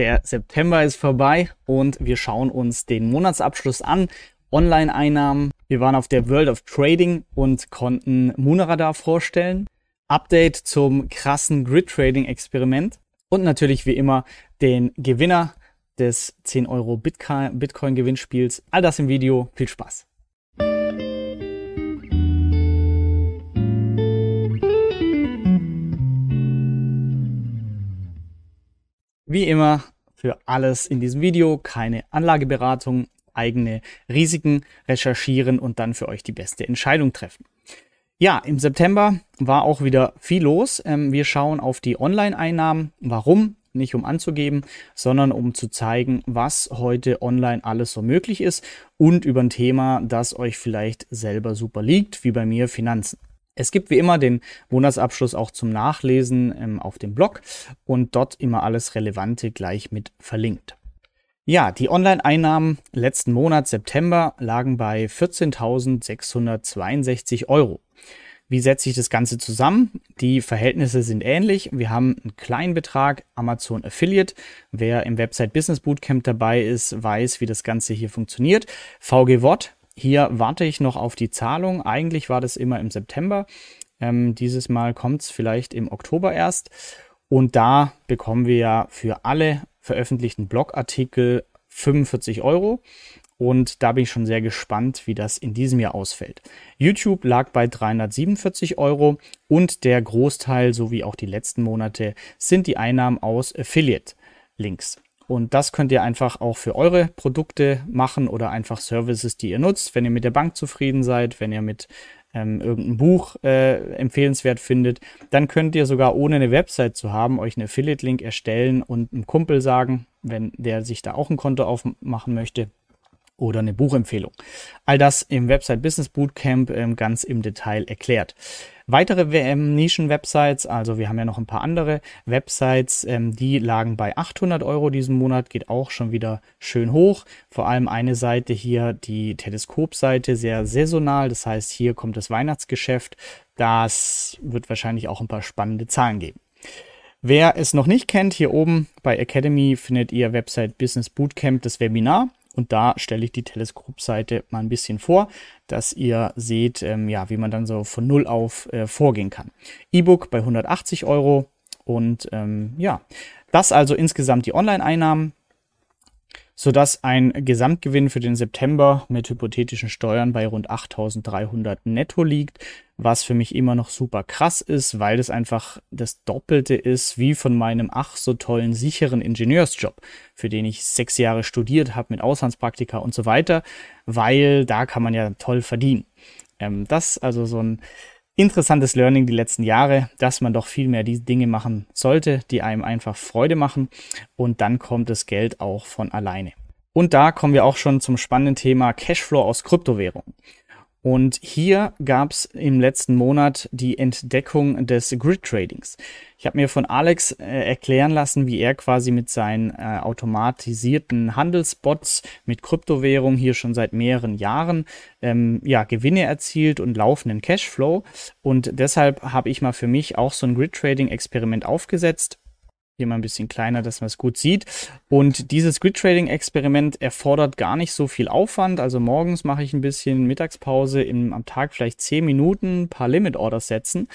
Der September ist vorbei und wir schauen uns den Monatsabschluss an. Online-Einnahmen. Wir waren auf der World of Trading und konnten Munaradar vorstellen. Update zum krassen Grid-Trading-Experiment. Und natürlich wie immer den Gewinner des 10 Euro Bitcoin-Gewinnspiels. All das im Video. Viel Spaß. Wie immer für alles in diesem Video keine Anlageberatung, eigene Risiken recherchieren und dann für euch die beste Entscheidung treffen. Ja, im September war auch wieder viel los. Ähm, wir schauen auf die Online-Einnahmen. Warum? Nicht um anzugeben, sondern um zu zeigen, was heute online alles so möglich ist und über ein Thema, das euch vielleicht selber super liegt, wie bei mir Finanzen. Es gibt wie immer den Monatsabschluss auch zum Nachlesen ähm, auf dem Blog und dort immer alles Relevante gleich mit verlinkt. Ja, die Online-Einnahmen letzten Monat September lagen bei 14.662 Euro. Wie setze ich das Ganze zusammen? Die Verhältnisse sind ähnlich. Wir haben einen kleinen Betrag Amazon Affiliate. Wer im Website Business Bootcamp dabei ist, weiß, wie das Ganze hier funktioniert. VG Watt hier warte ich noch auf die Zahlung. Eigentlich war das immer im September. Ähm, dieses Mal kommt es vielleicht im Oktober erst. Und da bekommen wir ja für alle veröffentlichten Blogartikel 45 Euro. Und da bin ich schon sehr gespannt, wie das in diesem Jahr ausfällt. YouTube lag bei 347 Euro und der Großteil sowie auch die letzten Monate sind die Einnahmen aus Affiliate-Links. Und das könnt ihr einfach auch für eure Produkte machen oder einfach Services, die ihr nutzt. Wenn ihr mit der Bank zufrieden seid, wenn ihr mit ähm, irgendein Buch äh, empfehlenswert findet, dann könnt ihr sogar ohne eine Website zu haben, euch einen Affiliate-Link erstellen und einem Kumpel sagen, wenn der sich da auch ein Konto aufmachen möchte oder eine Buchempfehlung. All das im Website Business Bootcamp ähm, ganz im Detail erklärt. Weitere WM Nischen-Websites, also wir haben ja noch ein paar andere Websites, ähm, die lagen bei 800 Euro diesen Monat, geht auch schon wieder schön hoch. Vor allem eine Seite hier, die Teleskopseite, sehr saisonal, das heißt hier kommt das Weihnachtsgeschäft. Das wird wahrscheinlich auch ein paar spannende Zahlen geben. Wer es noch nicht kennt, hier oben bei Academy findet ihr Website Business Bootcamp das Webinar. Und da stelle ich die Teleskopseite mal ein bisschen vor, dass ihr seht, ähm, ja, wie man dann so von Null auf äh, vorgehen kann. E-Book bei 180 Euro und ähm, ja, das also insgesamt die Online-Einnahmen sodass ein Gesamtgewinn für den September mit hypothetischen Steuern bei rund 8.300 netto liegt, was für mich immer noch super krass ist, weil das einfach das Doppelte ist wie von meinem ach so tollen sicheren Ingenieursjob, für den ich sechs Jahre studiert habe mit Auslandspraktika und so weiter, weil da kann man ja toll verdienen. Ähm, das also so ein interessantes Learning die letzten Jahre, dass man doch viel mehr die Dinge machen sollte, die einem einfach Freude machen und dann kommt das Geld auch von alleine. Und da kommen wir auch schon zum spannenden Thema Cashflow aus Kryptowährungen. Und hier gab es im letzten Monat die Entdeckung des Grid Tradings. Ich habe mir von Alex äh, erklären lassen, wie er quasi mit seinen äh, automatisierten Handelsbots mit Kryptowährung hier schon seit mehreren Jahren ähm, ja, Gewinne erzielt und laufenden Cashflow. Und deshalb habe ich mal für mich auch so ein Grid Trading Experiment aufgesetzt hier mal ein bisschen kleiner, dass man es gut sieht. Und dieses Grid Trading Experiment erfordert gar nicht so viel Aufwand. Also morgens mache ich ein bisschen Mittagspause im, am Tag vielleicht 10 Minuten, ein paar Limit Orders setzen.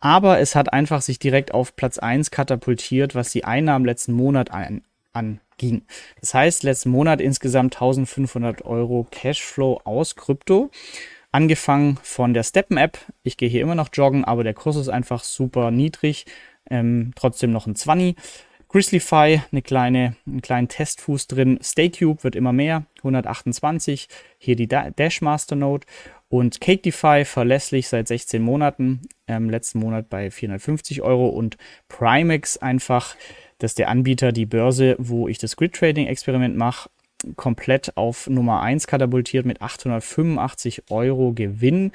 Aber es hat einfach sich direkt auf Platz 1 katapultiert, was die Einnahmen letzten Monat an, anging. Das heißt, letzten Monat insgesamt 1500 Euro Cashflow aus Krypto. Angefangen von der Steppen-App. Ich gehe hier immer noch joggen, aber der Kurs ist einfach super niedrig. Ähm, trotzdem noch ein 20. Grizzlyfy, eine kleine, einen kleinen Testfuß drin. StayCube wird immer mehr, 128. Hier die Dashmaster Node. Und CakeDeFi verlässlich seit 16 Monaten, ähm, letzten Monat bei 450 Euro. Und Primex einfach, das ist der Anbieter, die Börse, wo ich das Grid Trading Experiment mache, komplett auf Nummer 1 katapultiert mit 885 Euro Gewinn.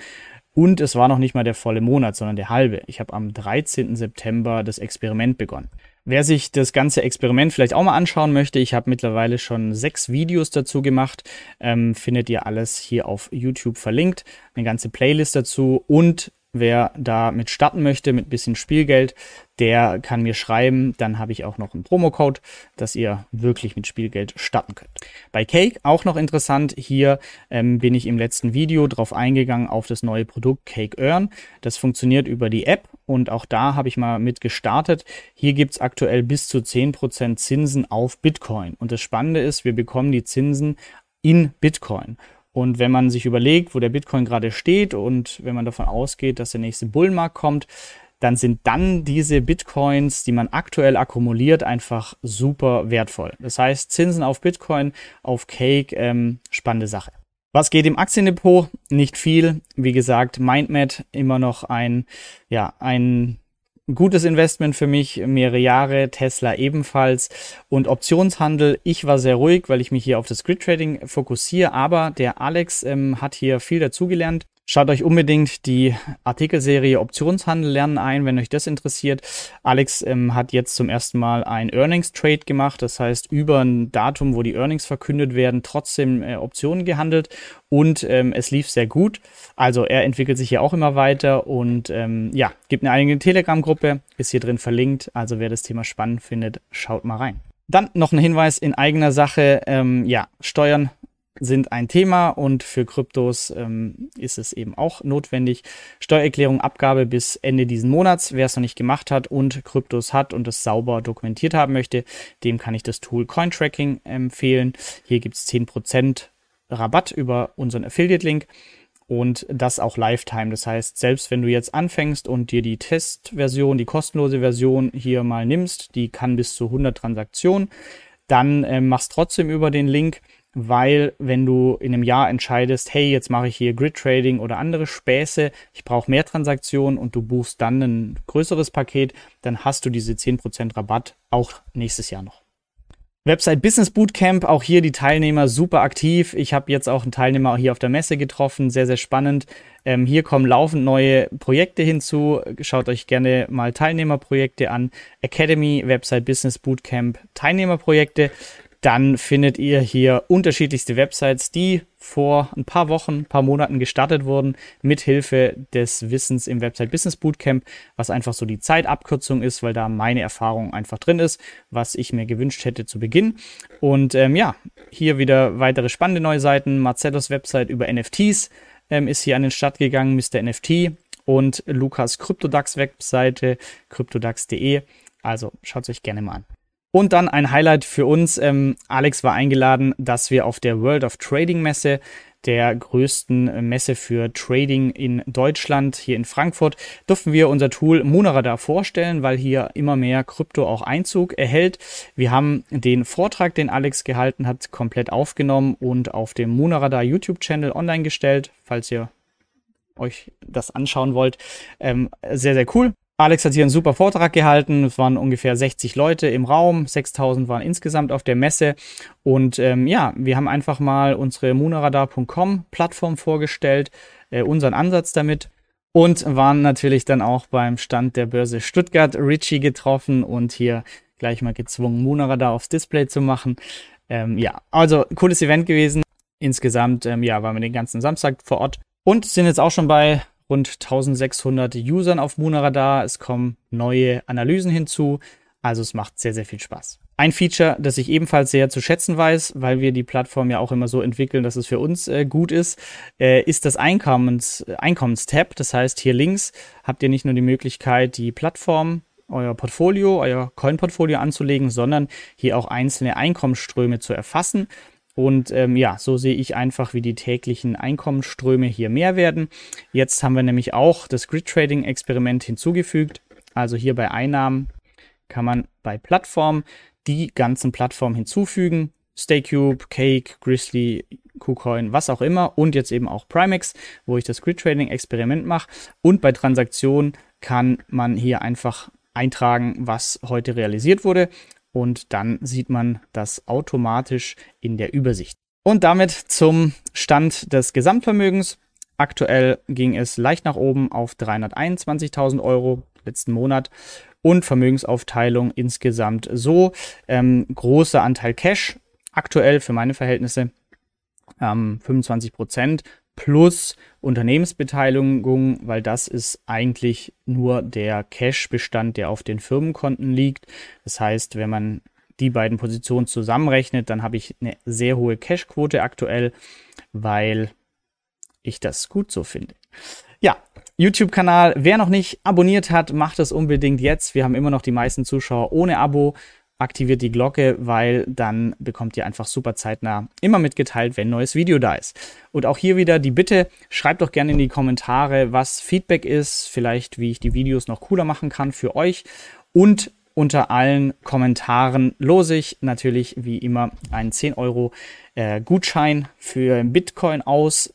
Und es war noch nicht mal der volle Monat, sondern der halbe. Ich habe am 13. September das Experiment begonnen. Wer sich das ganze Experiment vielleicht auch mal anschauen möchte, ich habe mittlerweile schon sechs Videos dazu gemacht, ähm, findet ihr alles hier auf YouTube verlinkt, eine ganze Playlist dazu und Wer da mit starten möchte, mit bisschen Spielgeld, der kann mir schreiben. Dann habe ich auch noch einen Promocode, dass ihr wirklich mit Spielgeld starten könnt. Bei Cake auch noch interessant. Hier ähm, bin ich im letzten Video drauf eingegangen auf das neue Produkt Cake Earn. Das funktioniert über die App und auch da habe ich mal mit gestartet. Hier gibt es aktuell bis zu 10% Zinsen auf Bitcoin. Und das Spannende ist, wir bekommen die Zinsen in Bitcoin. Und wenn man sich überlegt, wo der Bitcoin gerade steht und wenn man davon ausgeht, dass der nächste Bullenmarkt kommt, dann sind dann diese Bitcoins, die man aktuell akkumuliert, einfach super wertvoll. Das heißt, Zinsen auf Bitcoin, auf Cake, ähm, spannende Sache. Was geht im Aktiendepot? Nicht viel. Wie gesagt, MindMed immer noch ein, ja, ein gutes Investment für mich, mehrere Jahre, Tesla ebenfalls und Optionshandel. Ich war sehr ruhig, weil ich mich hier auf das Grid Trading fokussiere, aber der Alex ähm, hat hier viel dazugelernt. Schaut euch unbedingt die Artikelserie Optionshandel lernen ein, wenn euch das interessiert. Alex ähm, hat jetzt zum ersten Mal ein Earnings Trade gemacht, das heißt über ein Datum, wo die Earnings verkündet werden, trotzdem äh, Optionen gehandelt und ähm, es lief sehr gut. Also er entwickelt sich hier auch immer weiter und ähm, ja, gibt eine eigene Telegram-Gruppe, ist hier drin verlinkt. Also wer das Thema spannend findet, schaut mal rein. Dann noch ein Hinweis in eigener Sache. Ähm, ja, Steuern sind ein Thema und für Kryptos ähm, ist es eben auch notwendig. Steuererklärung, Abgabe bis Ende diesen Monats. Wer es noch nicht gemacht hat und Kryptos hat und es sauber dokumentiert haben möchte, dem kann ich das Tool Cointracking empfehlen. Hier gibt es 10% Rabatt über unseren Affiliate-Link und das auch Lifetime. Das heißt, selbst wenn du jetzt anfängst und dir die Testversion, die kostenlose Version hier mal nimmst, die kann bis zu 100 Transaktionen, dann äh, machst trotzdem über den Link weil wenn du in einem Jahr entscheidest, hey, jetzt mache ich hier Grid Trading oder andere Späße, ich brauche mehr Transaktionen und du buchst dann ein größeres Paket, dann hast du diese 10% Rabatt auch nächstes Jahr noch. Website Business Bootcamp, auch hier die Teilnehmer super aktiv. Ich habe jetzt auch einen Teilnehmer hier auf der Messe getroffen, sehr, sehr spannend. Ähm, hier kommen laufend neue Projekte hinzu. Schaut euch gerne mal Teilnehmerprojekte an. Academy, Website Business Bootcamp, Teilnehmerprojekte dann findet ihr hier unterschiedlichste Websites, die vor ein paar Wochen, ein paar Monaten gestartet wurden, mit Hilfe des Wissens im Website Business Bootcamp, was einfach so die Zeitabkürzung ist, weil da meine Erfahrung einfach drin ist, was ich mir gewünscht hätte zu Beginn. Und ähm, ja, hier wieder weitere spannende neue Seiten. Marcellos Website über NFTs ähm, ist hier an den Start gegangen, Mr. NFT und Lukas Kryptodax Webseite, kryptodax.de. Also schaut es euch gerne mal an. Und dann ein Highlight für uns. Ähm, Alex war eingeladen, dass wir auf der World of Trading Messe, der größten Messe für Trading in Deutschland, hier in Frankfurt, durften wir unser Tool Moonradar vorstellen, weil hier immer mehr Krypto auch Einzug erhält. Wir haben den Vortrag, den Alex gehalten hat, komplett aufgenommen und auf dem Moonradar YouTube-Channel online gestellt, falls ihr euch das anschauen wollt. Ähm, sehr, sehr cool. Alex hat hier einen super Vortrag gehalten. Es waren ungefähr 60 Leute im Raum. 6000 waren insgesamt auf der Messe. Und ähm, ja, wir haben einfach mal unsere Munaradar.com Plattform vorgestellt, äh, unseren Ansatz damit. Und waren natürlich dann auch beim Stand der Börse Stuttgart Richie getroffen und hier gleich mal gezwungen, Munaradar aufs Display zu machen. Ähm, ja, also cooles Event gewesen. Insgesamt, ähm, ja, waren wir den ganzen Samstag vor Ort und sind jetzt auch schon bei rund 1600 Usern auf Moonradar. Es kommen neue Analysen hinzu. Also es macht sehr, sehr viel Spaß. Ein Feature, das ich ebenfalls sehr zu schätzen weiß, weil wir die Plattform ja auch immer so entwickeln, dass es für uns äh, gut ist, äh, ist das Einkommens, Einkommenstab. Das heißt, hier links habt ihr nicht nur die Möglichkeit, die Plattform, euer Portfolio, euer Coin-Portfolio anzulegen, sondern hier auch einzelne Einkommensströme zu erfassen. Und ähm, ja, so sehe ich einfach, wie die täglichen Einkommensströme hier mehr werden. Jetzt haben wir nämlich auch das Grid Trading Experiment hinzugefügt. Also hier bei Einnahmen kann man bei Plattformen die ganzen Plattformen hinzufügen. Staycube, Cake, Grizzly, KuCoin, was auch immer. Und jetzt eben auch Primex, wo ich das Grid Trading Experiment mache. Und bei Transaktionen kann man hier einfach eintragen, was heute realisiert wurde und dann sieht man das automatisch in der Übersicht. Und damit zum Stand des Gesamtvermögens. Aktuell ging es leicht nach oben auf 321.000 Euro letzten Monat und Vermögensaufteilung insgesamt so. Ähm, großer Anteil Cash aktuell für meine Verhältnisse ähm, 25 Prozent plus Unternehmensbeteiligung, weil das ist eigentlich nur der Cash-Bestand, der auf den Firmenkonten liegt. Das heißt, wenn man die beiden Positionen zusammenrechnet, dann habe ich eine sehr hohe Cash-Quote aktuell, weil ich das gut so finde. Ja, YouTube-Kanal. Wer noch nicht abonniert hat, macht es unbedingt jetzt. Wir haben immer noch die meisten Zuschauer ohne Abo. Aktiviert die Glocke, weil dann bekommt ihr einfach super zeitnah immer mitgeteilt, wenn ein neues Video da ist. Und auch hier wieder die Bitte, schreibt doch gerne in die Kommentare, was Feedback ist, vielleicht wie ich die Videos noch cooler machen kann für euch. Und unter allen Kommentaren lose ich natürlich wie immer einen 10 Euro äh, Gutschein für Bitcoin aus.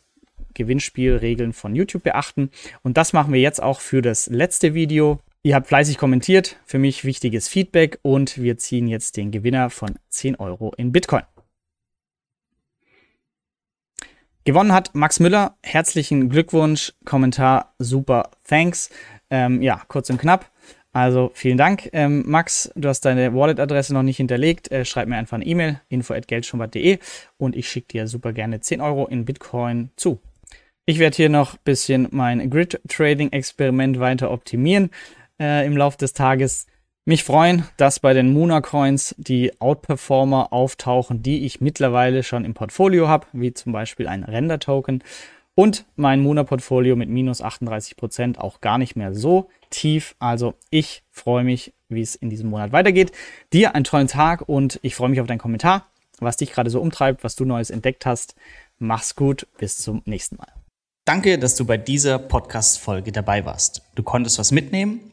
Gewinnspielregeln von YouTube beachten. Und das machen wir jetzt auch für das letzte Video. Ihr habt fleißig kommentiert, für mich wichtiges Feedback und wir ziehen jetzt den Gewinner von 10 Euro in Bitcoin. Gewonnen hat Max Müller. Herzlichen Glückwunsch. Kommentar super. Thanks. Ähm, ja, kurz und knapp. Also vielen Dank, ähm, Max. Du hast deine Wallet-Adresse noch nicht hinterlegt. Äh, schreib mir einfach eine E-Mail, info.geldschubert.de und ich schicke dir super gerne 10 Euro in Bitcoin zu. Ich werde hier noch ein bisschen mein Grid-Trading-Experiment weiter optimieren äh, im Laufe des Tages. Mich freuen, dass bei den Muna Coins die Outperformer auftauchen, die ich mittlerweile schon im Portfolio habe, wie zum Beispiel ein Render-Token und mein Muna-Portfolio mit minus 38 Prozent auch gar nicht mehr so tief. Also ich freue mich, wie es in diesem Monat weitergeht. Dir einen tollen Tag und ich freue mich auf deinen Kommentar, was dich gerade so umtreibt, was du Neues entdeckt hast. Mach's gut, bis zum nächsten Mal. Danke, dass du bei dieser Podcast-Folge dabei warst. Du konntest was mitnehmen?